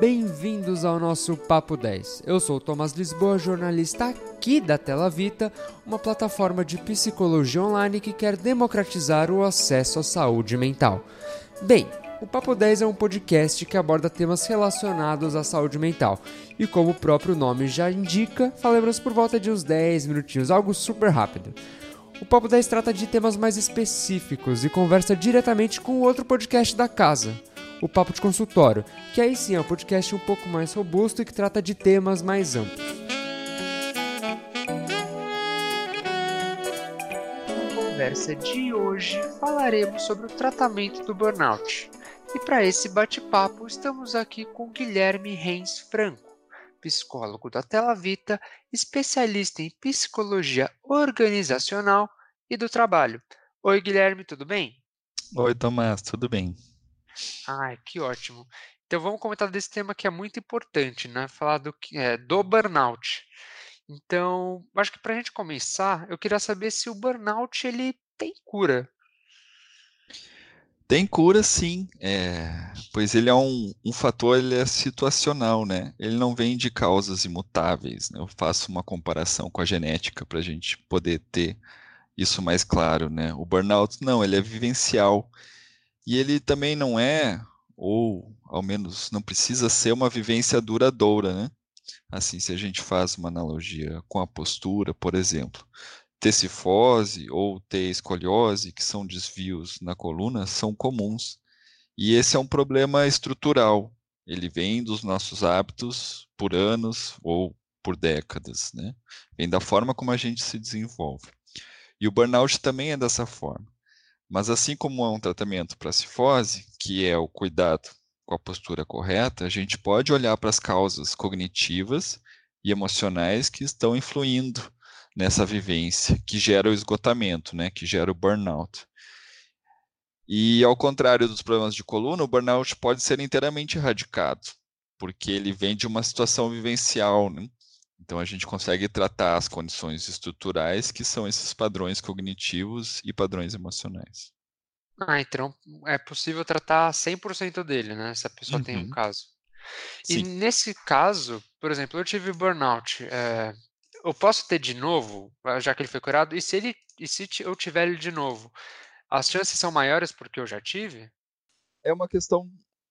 bem-vindos ao nosso Papo 10. Eu sou Thomas Lisboa, jornalista aqui da Tela Vita, uma plataforma de psicologia online que quer democratizar o acesso à saúde mental. Bem, o Papo 10 é um podcast que aborda temas relacionados à saúde mental. E como o próprio nome já indica, falamos por volta de uns 10 minutinhos, algo super rápido. O Papo 10 trata de temas mais específicos e conversa diretamente com outro podcast da casa, o Papo de Consultório, que aí sim é um podcast um pouco mais robusto e que trata de temas mais amplos. Na conversa de hoje falaremos sobre o tratamento do burnout. E para esse bate-papo estamos aqui com Guilherme Reis Franco, psicólogo da Tela Vita, especialista em psicologia organizacional e do trabalho. Oi, Guilherme, tudo bem? Oi, Tomás, tudo bem? Ai, que ótimo. Então vamos comentar desse tema que é muito importante, né? Falar do, é, do burnout. Então, acho que para a gente começar, eu queria saber se o burnout ele tem cura. Tem cura, sim, é, pois ele é um, um fator ele é situacional, né? Ele não vem de causas imutáveis. Né? Eu faço uma comparação com a genética para a gente poder ter isso mais claro, né? O burnout, não, ele é vivencial. E ele também não é, ou ao menos não precisa ser uma vivência duradoura, né? Assim, se a gente faz uma analogia com a postura, por exemplo, ter cifose ou ter escoliose, que são desvios na coluna, são comuns. E esse é um problema estrutural. Ele vem dos nossos hábitos por anos ou por décadas, né? Vem da forma como a gente se desenvolve. E o burnout também é dessa forma. Mas assim como é um tratamento para cifose, que é o cuidado com a postura correta, a gente pode olhar para as causas cognitivas e emocionais que estão influindo nessa vivência, que gera o esgotamento, né, que gera o burnout. E ao contrário dos problemas de coluna, o burnout pode ser inteiramente erradicado, porque ele vem de uma situação vivencial, né? Então a gente consegue tratar as condições estruturais que são esses padrões cognitivos e padrões emocionais. Ah, então é possível tratar 100% dele, né? Se a pessoa uhum. tem um uhum. caso. Sim. E nesse caso, por exemplo, eu tive burnout. É, eu posso ter de novo, já que ele foi curado? E se ele, e se eu tiver ele de novo, as chances são maiores porque eu já tive? É uma questão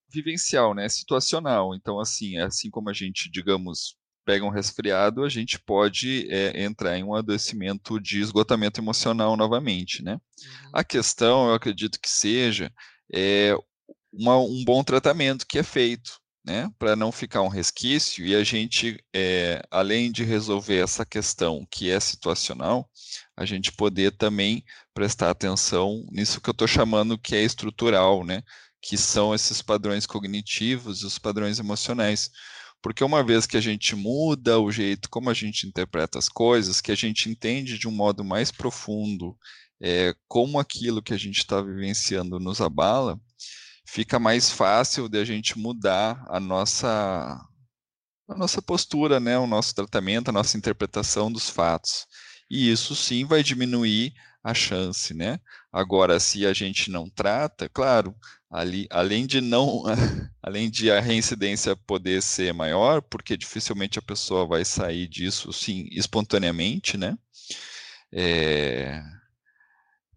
vivencial, né? Situacional. Então, assim, assim como a gente, digamos, pega um resfriado, a gente pode é, entrar em um adoecimento de esgotamento emocional novamente, né? Uhum. A questão, eu acredito que seja é, uma, um bom tratamento que é feito, né? Para não ficar um resquício e a gente, é, além de resolver essa questão que é situacional, a gente poder também prestar atenção nisso que eu estou chamando que é estrutural, né? Que são esses padrões cognitivos e os padrões emocionais porque uma vez que a gente muda o jeito como a gente interpreta as coisas, que a gente entende de um modo mais profundo é, como aquilo que a gente está vivenciando nos abala, fica mais fácil de a gente mudar a nossa a nossa postura, né, o nosso tratamento, a nossa interpretação dos fatos. E isso sim vai diminuir a chance, né? Agora, se a gente não trata, claro, ali, além de não, além de a reincidência poder ser maior, porque dificilmente a pessoa vai sair disso, sim, espontaneamente, né? É,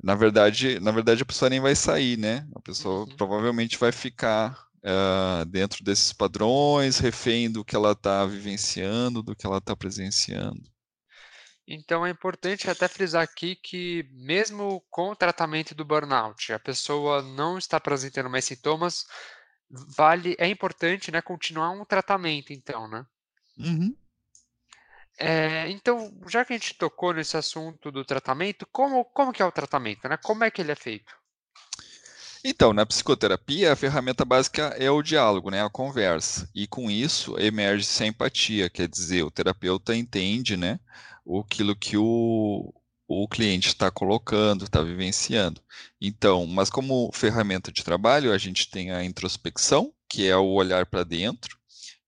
na verdade, na verdade a pessoa nem vai sair, né? A pessoa uhum. provavelmente vai ficar uh, dentro desses padrões, refém do que ela está vivenciando, do que ela está presenciando. Então é importante até frisar aqui que mesmo com o tratamento do burnout, a pessoa não está apresentando mais sintomas, vale, é importante, né, continuar um tratamento, então, né? Uhum. É, então, já que a gente tocou nesse assunto do tratamento, como, como que é o tratamento, né? Como é que ele é feito? Então, na psicoterapia, a ferramenta básica é o diálogo, né, a conversa. E com isso emerge a empatia, quer dizer, o terapeuta entende, né, aquilo que o, o cliente está colocando, está vivenciando. Então, mas como ferramenta de trabalho, a gente tem a introspecção, que é o olhar para dentro,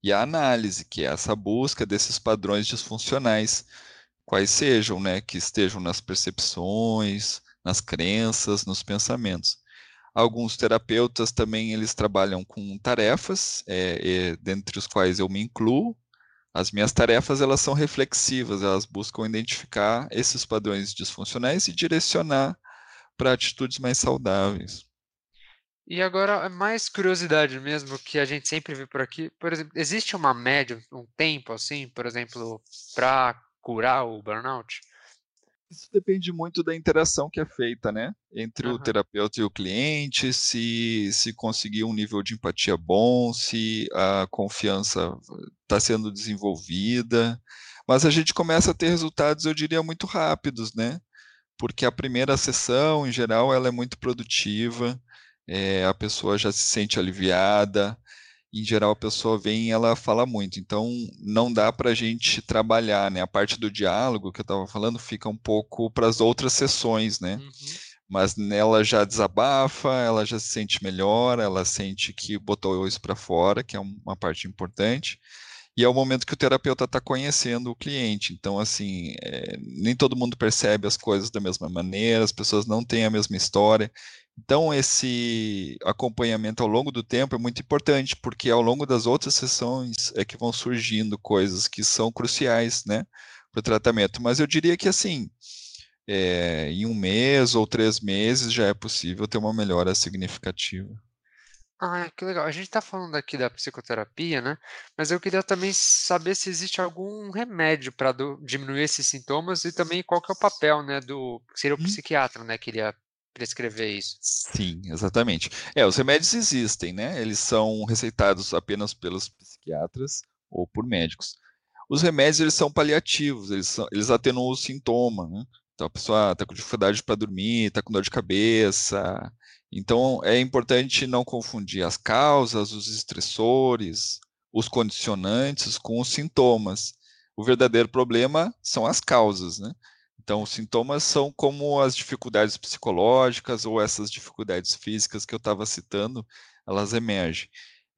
e a análise, que é essa busca desses padrões disfuncionais, quais sejam, né, que estejam nas percepções, nas crenças, nos pensamentos. Alguns terapeutas também eles trabalham com tarefas, é, é, dentre os quais eu me incluo. As minhas tarefas elas são reflexivas, elas buscam identificar esses padrões disfuncionais e direcionar para atitudes mais saudáveis. E agora, mais curiosidade mesmo, que a gente sempre vê por aqui. Por exemplo, existe uma média, um tempo assim, por exemplo, para curar o burnout? Isso depende muito da interação que é feita, né? Entre uhum. o terapeuta e o cliente, se, se conseguir um nível de empatia bom, se a confiança está sendo desenvolvida. Mas a gente começa a ter resultados, eu diria, muito rápidos, né? Porque a primeira sessão, em geral, ela é muito produtiva, é, a pessoa já se sente aliviada, em geral a pessoa vem e ela fala muito. Então não dá para a gente trabalhar, né? A parte do diálogo que eu estava falando fica um pouco para as outras sessões, né? Uhum. Mas nela já desabafa, ela já se sente melhor, ela sente que botou isso para fora, que é uma parte importante. E é o momento que o terapeuta está conhecendo o cliente. Então, assim, é, nem todo mundo percebe as coisas da mesma maneira, as pessoas não têm a mesma história. Então, esse acompanhamento ao longo do tempo é muito importante, porque ao longo das outras sessões é que vão surgindo coisas que são cruciais né, para o tratamento. Mas eu diria que, assim, é, em um mês ou três meses já é possível ter uma melhora significativa. Ah, que legal. A gente está falando aqui da psicoterapia, né? Mas eu queria também saber se existe algum remédio para diminuir esses sintomas e também qual que é o papel, né, do seria o hum. psiquiatra, né, que iria prescrever isso. Sim, exatamente. É, os remédios existem, né? Eles são receitados apenas pelos psiquiatras ou por médicos. Os remédios eles são paliativos, eles, são, eles atenuam o sintoma, né? Então a pessoa está com dificuldade para dormir, está com dor de cabeça. Então é importante não confundir as causas, os estressores, os condicionantes com os sintomas. O verdadeiro problema são as causas, né? Então, os sintomas são como as dificuldades psicológicas ou essas dificuldades físicas que eu estava citando, elas emergem.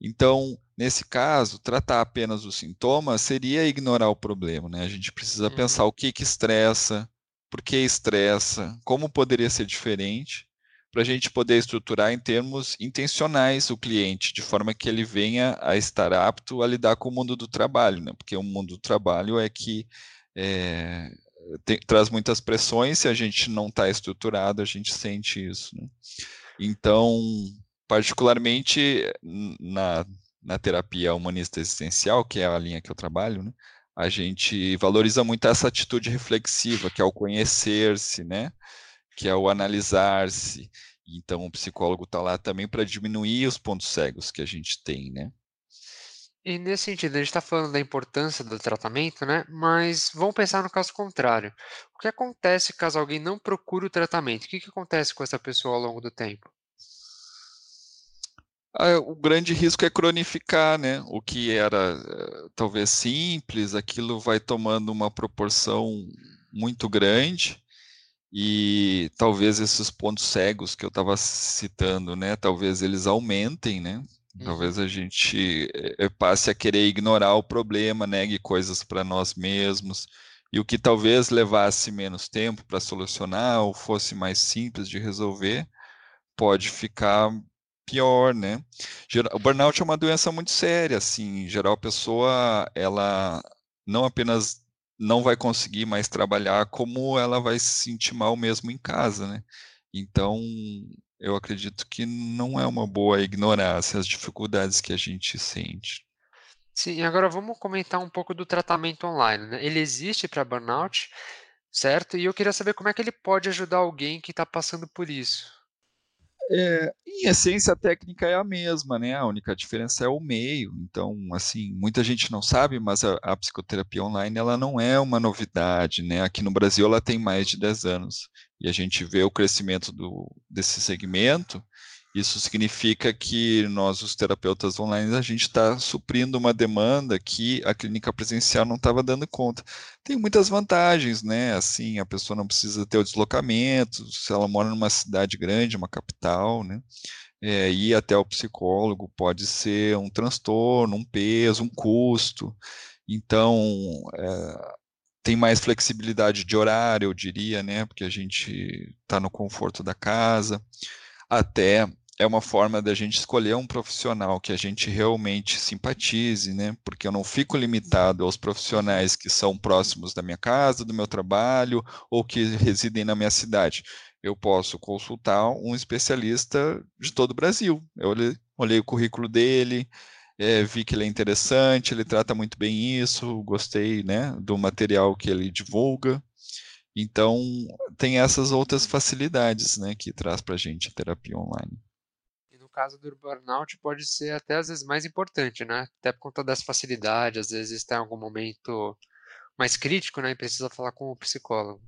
Então, nesse caso, tratar apenas os sintomas seria ignorar o problema, né? A gente precisa uhum. pensar o que que estressa, por que estressa, como poderia ser diferente, para a gente poder estruturar em termos intencionais o cliente, de forma que ele venha a estar apto a lidar com o mundo do trabalho, né? Porque o mundo do trabalho é que é, tem, traz muitas pressões, se a gente não está estruturado, a gente sente isso. Né? Então, particularmente na, na terapia humanista existencial, que é a linha que eu trabalho, né? a gente valoriza muito essa atitude reflexiva, que é o conhecer-se, né? que é o analisar-se. Então, o psicólogo está lá também para diminuir os pontos cegos que a gente tem, né? E nesse sentido, a gente está falando da importância do tratamento, né? Mas vamos pensar no caso contrário. O que acontece caso alguém não procure o tratamento? O que, que acontece com essa pessoa ao longo do tempo? Ah, o grande risco é cronificar, né? O que era eh, talvez simples, aquilo vai tomando uma proporção muito grande e talvez esses pontos cegos que eu estava citando, né? Talvez eles aumentem, né? Talvez a gente eh, passe a querer ignorar o problema, negue coisas para nós mesmos, e o que talvez levasse menos tempo para solucionar ou fosse mais simples de resolver, pode ficar pior, né? O burnout é uma doença muito séria, assim, em geral a pessoa, ela não apenas não vai conseguir mais trabalhar, como ela vai se sentir mal mesmo em casa, né? Então, eu acredito que não é uma boa ignorar as dificuldades que a gente sente. Sim, agora vamos comentar um pouco do tratamento online. Né? Ele existe para burnout, certo? E eu queria saber como é que ele pode ajudar alguém que está passando por isso. É, em essência, a técnica é a mesma, né? A única diferença é o meio. Então, assim, muita gente não sabe, mas a, a, psicoterapia online ela não é uma novidade, né? Aqui no Brasil ela tem mais de 10 anos. E a gente vê o crescimento do, desse segmento isso significa que nós, os terapeutas online, a gente está suprindo uma demanda que a clínica presencial não estava dando conta. Tem muitas vantagens, né? Assim, a pessoa não precisa ter o deslocamento, se ela mora numa cidade grande, uma capital, né? É, ir até o psicólogo pode ser um transtorno, um peso, um custo. Então, é, tem mais flexibilidade de horário, eu diria, né? Porque a gente está no conforto da casa. Até é uma forma da gente escolher um profissional que a gente realmente simpatize, né? Porque eu não fico limitado aos profissionais que são próximos da minha casa, do meu trabalho ou que residem na minha cidade. Eu posso consultar um especialista de todo o Brasil. Eu olhei, olhei o currículo dele, é, vi que ele é interessante, ele trata muito bem isso, gostei né, do material que ele divulga. Então, tem essas outras facilidades né, que traz para a gente a terapia online. Caso do burnout, pode ser até às vezes mais importante, né? Até por conta dessa facilidade, às vezes está em algum momento mais crítico né, e precisa falar com o psicólogo.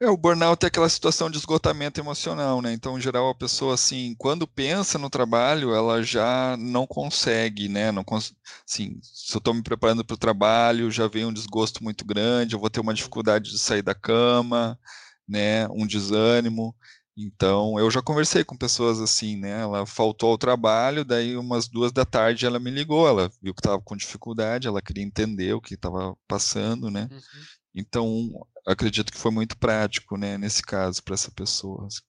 É, o burnout é aquela situação de esgotamento emocional, né? Então, em geral, a pessoa, assim, quando pensa no trabalho, ela já não consegue, né? Não cons... Assim, se eu estou me preparando para o trabalho, já vem um desgosto muito grande, eu vou ter uma dificuldade de sair da cama, né? Um desânimo. Então, eu já conversei com pessoas assim, né? Ela faltou ao trabalho, daí umas duas da tarde ela me ligou, ela viu que estava com dificuldade, ela queria entender o que estava passando, né? Uhum. Então, acredito que foi muito prático, né, nesse caso, para essa pessoa. Assim.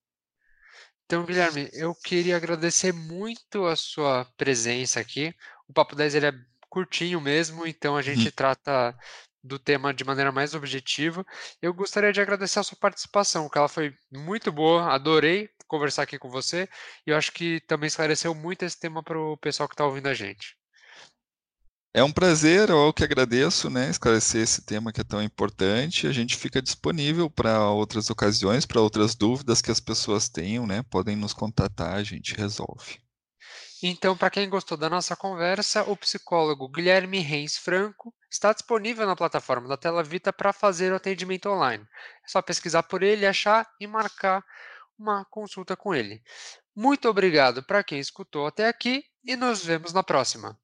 Então, Guilherme, eu queria agradecer muito a sua presença aqui. O Papo 10 ele é curtinho mesmo, então a gente hum. trata do tema de maneira mais objetiva. Eu gostaria de agradecer a sua participação, que ela foi muito boa, adorei conversar aqui com você, e eu acho que também esclareceu muito esse tema para o pessoal que está ouvindo a gente. É um prazer, eu que agradeço, né, esclarecer esse tema que é tão importante. A gente fica disponível para outras ocasiões, para outras dúvidas que as pessoas tenham, né, podem nos contatar, a gente resolve. Então, para quem gostou da nossa conversa, o psicólogo Guilherme Reis Franco está disponível na plataforma da Tela Vita para fazer o atendimento online. É só pesquisar por ele, achar e marcar uma consulta com ele. Muito obrigado para quem escutou até aqui e nos vemos na próxima.